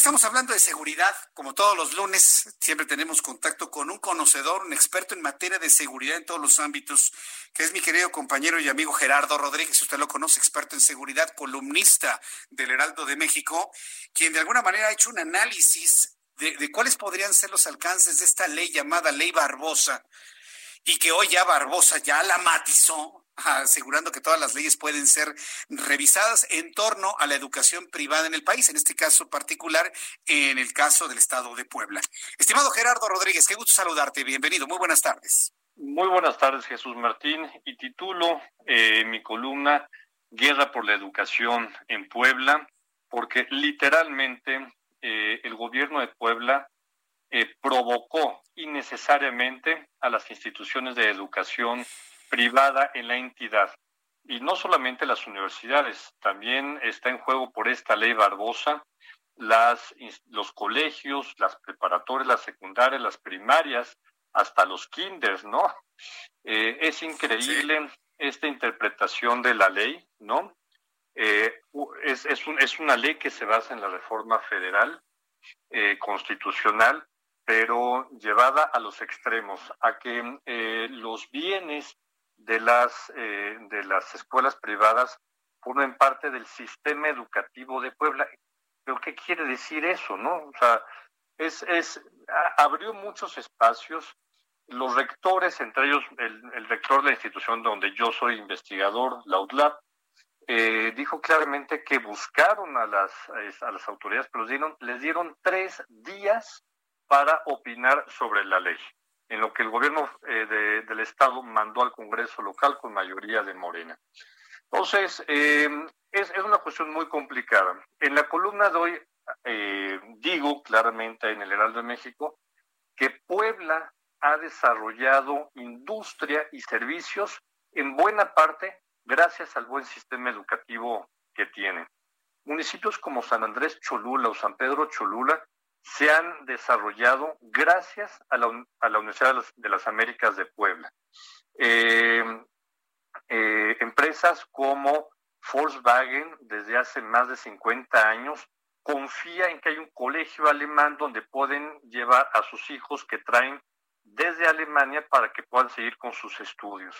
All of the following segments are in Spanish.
Estamos hablando de seguridad, como todos los lunes, siempre tenemos contacto con un conocedor, un experto en materia de seguridad en todos los ámbitos, que es mi querido compañero y amigo Gerardo Rodríguez, usted lo conoce, experto en seguridad, columnista del Heraldo de México, quien de alguna manera ha hecho un análisis de cuáles podrían ser los alcances de esta ley llamada Ley Barbosa, y que hoy ya Barbosa ya la matizó, asegurando que todas las leyes pueden ser revisadas en torno a la educación privada en el país, en este caso particular, en el caso del Estado de Puebla. Estimado Gerardo Rodríguez, qué gusto saludarte, bienvenido, muy buenas tardes. Muy buenas tardes, Jesús Martín, y titulo eh, mi columna Guerra por la Educación en Puebla, porque literalmente eh, el gobierno de Puebla eh, provocó innecesariamente a las instituciones de educación privada en la entidad. Y no solamente las universidades, también está en juego por esta ley Barbosa las, los colegios, las preparatorias, las secundarias, las primarias, hasta los kinders, ¿no? Eh, es increíble esta interpretación de la ley, ¿no? Eh, es, es, un, es, una ley que se basa en la reforma federal eh, constitucional, pero llevada a los extremos, a que eh, los bienes de las, eh, de las escuelas privadas formen parte del sistema educativo de Puebla. ¿Pero qué quiere decir eso, no? O sea, es, es, abrió muchos espacios. Los rectores, entre ellos el, el rector de la institución donde yo soy investigador, la UTLAB, eh, dijo claramente que buscaron a las, a las autoridades, pero dieron, les dieron tres días para opinar sobre la ley en lo que el gobierno eh, de, del Estado mandó al Congreso local con mayoría de Morena. Entonces, eh, es, es, una cuestión muy complicada. En la columna de hoy eh, digo claramente en el Heraldo de México que Puebla ha desarrollado industria y servicios en buena parte gracias al buen sistema educativo que tiene. Municipios como San Andrés Cholula o San Pedro Cholula se han desarrollado gracias a la, a la Universidad de las, Américas de Puebla. Eh, eh, empresas como Volkswagen, desde hace más de 50 años, confía en que hay un colegio alemán donde pueden llevar a sus hijos que traen desde Alemania para que puedan seguir con sus estudios.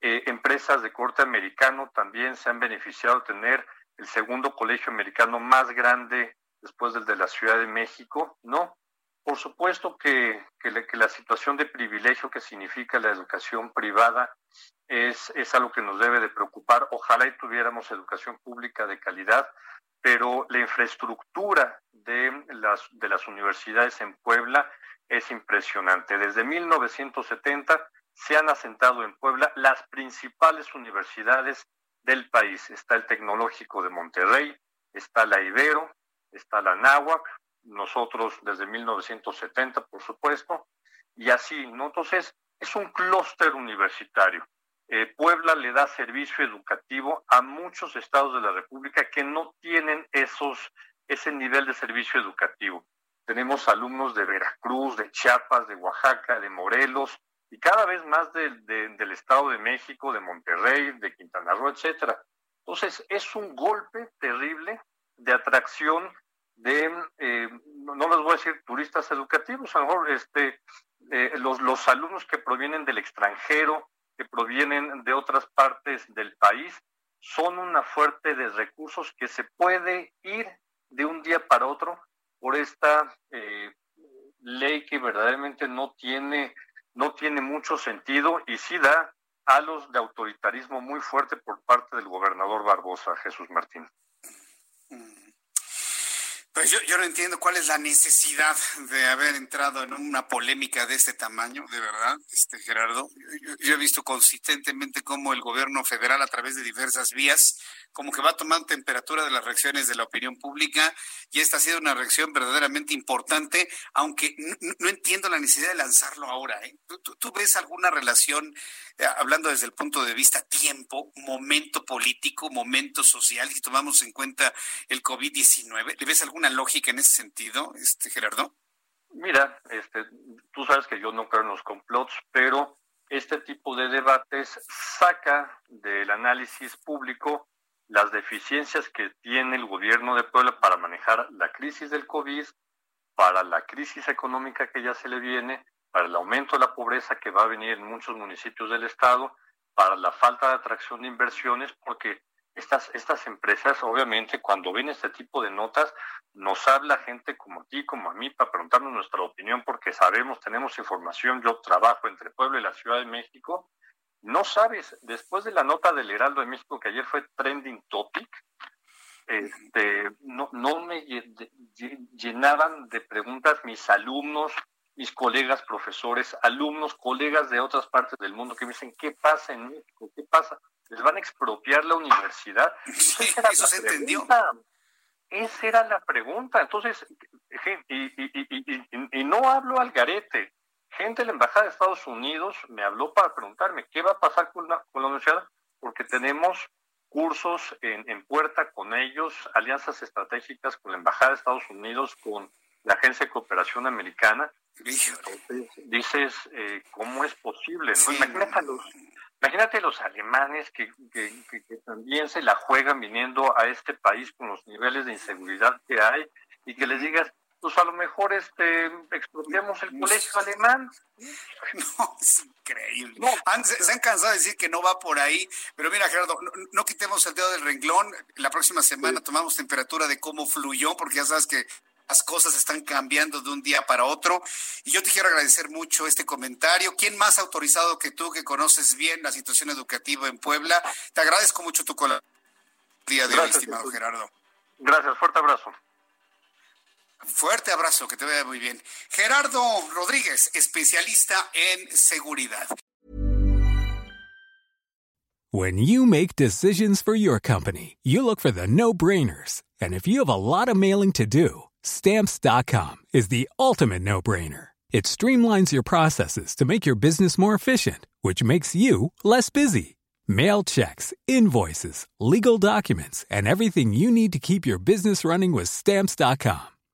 Eh, empresas de corte americano también se han beneficiado de tener el segundo colegio americano más grande después del de la Ciudad de México, ¿no? Por supuesto que, que, la situación de privilegio que significa la educación privada es, es algo que nos debe de preocupar. Ojalá y tuviéramos educación pública de calidad, pero la infraestructura de las, de las universidades en Puebla es impresionante. Desde 1970 se han asentado en Puebla las principales universidades del país. Está el Tecnológico de Monterrey, está la Ibero, está la náhuac, nosotros desde 1970, por supuesto, y así, ¿no? Entonces, es un clúster universitario. Eh, Puebla le da servicio educativo a muchos estados de la República que no tienen esos, ese nivel de servicio educativo. Tenemos alumnos de Veracruz, de Chiapas, de Oaxaca, de Morelos, y cada vez más de, de, del Estado de México, de Monterrey, de Quintana Roo, etcétera. Entonces, es un golpe terrible de atracción de, eh, no les voy a decir turistas educativos, a lo mejor este, eh, los, los alumnos que provienen del extranjero, que provienen de otras partes del país, son una fuerte de recursos que se puede ir de un día para otro por esta eh, ley que verdaderamente no tiene, no tiene mucho sentido y sí da halos de autoritarismo muy fuerte por parte del gobernador Barbosa, Jesús Martín. Pues yo, yo no entiendo cuál es la necesidad de haber entrado en una polémica de este tamaño, de verdad, este Gerardo. Yo, yo he visto consistentemente cómo el gobierno federal, a través de diversas vías, como que va tomando temperatura de las reacciones de la opinión pública y esta ha sido una reacción verdaderamente importante, aunque no, entiendo la necesidad de lanzarlo ahora. ¿eh? ¿Tú, ves alguna relación, eh, hablando desde el punto de vista tiempo, momento político, momento social, si tomamos en cuenta el COVID-19? ¿Le ves alguna lógica en ese sentido, este Gerardo? Mira, este, tú sabes que yo no creo en los complots, pero este tipo de debates saca del análisis público las deficiencias que tiene el gobierno de Puebla para manejar la crisis del COVID, para la crisis económica que ya se le viene, para el aumento de la pobreza que va a venir en muchos municipios del estado, para la falta de atracción de inversiones, porque estas, estas empresas, obviamente, cuando ven este tipo de notas, nos habla gente como a ti, como a mí, para preguntarnos nuestra opinión, porque sabemos, tenemos información, yo trabajo entre Puebla y la Ciudad de México. No sabes, después de la nota del Heraldo de México, que ayer fue trending topic, este, no, no me llenaban de preguntas mis alumnos, mis colegas profesores, alumnos, colegas de otras partes del mundo que me dicen, ¿qué pasa en México? ¿Qué pasa? les van a expropiar la universidad. eso se entendió. Esa era la pregunta. Entonces, y, no hablo al garete. Gente de la Embajada de Estados Unidos me habló para preguntarme qué va a pasar con la, con la universidad, porque tenemos cursos en, en, puerta con ellos, alianzas estratégicas con la Embajada de Estados Unidos, con la Agencia de Cooperación Americana. dices, eh, ¿cómo es posible? ¿no? Imagínate los, Imagínate los alemanes que, también se la juegan viniendo a este país con los niveles de inseguridad que hay y que les digas, pues a lo mejor este expropiamos el colegio alemán. No, es increíble. se, han cansado de decir que no va por ahí, pero mira Gerardo, no, quitemos el dedo del renglón. La próxima semana tomamos temperatura de cómo fluyó, porque ya sabes que las cosas están cambiando de un día para otro. Y yo te quiero agradecer mucho este comentario. ¿Quién más autorizado que tú, que conoces bien la situación educativa en Puebla? Te agradezco mucho tu colaboración día de hoy, estimado Gerardo. Gracias, fuerte abrazo. Fuerte abrazo, que te vea muy bien. Gerardo Rodríguez, especialista en seguridad. When you make decisions for your company, you look for the no-brainers. And if you have a lot of mailing to do, Stamps.com is the ultimate no brainer. It streamlines your processes to make your business more efficient, which makes you less busy. Mail checks, invoices, legal documents, and everything you need to keep your business running with Stamps.com.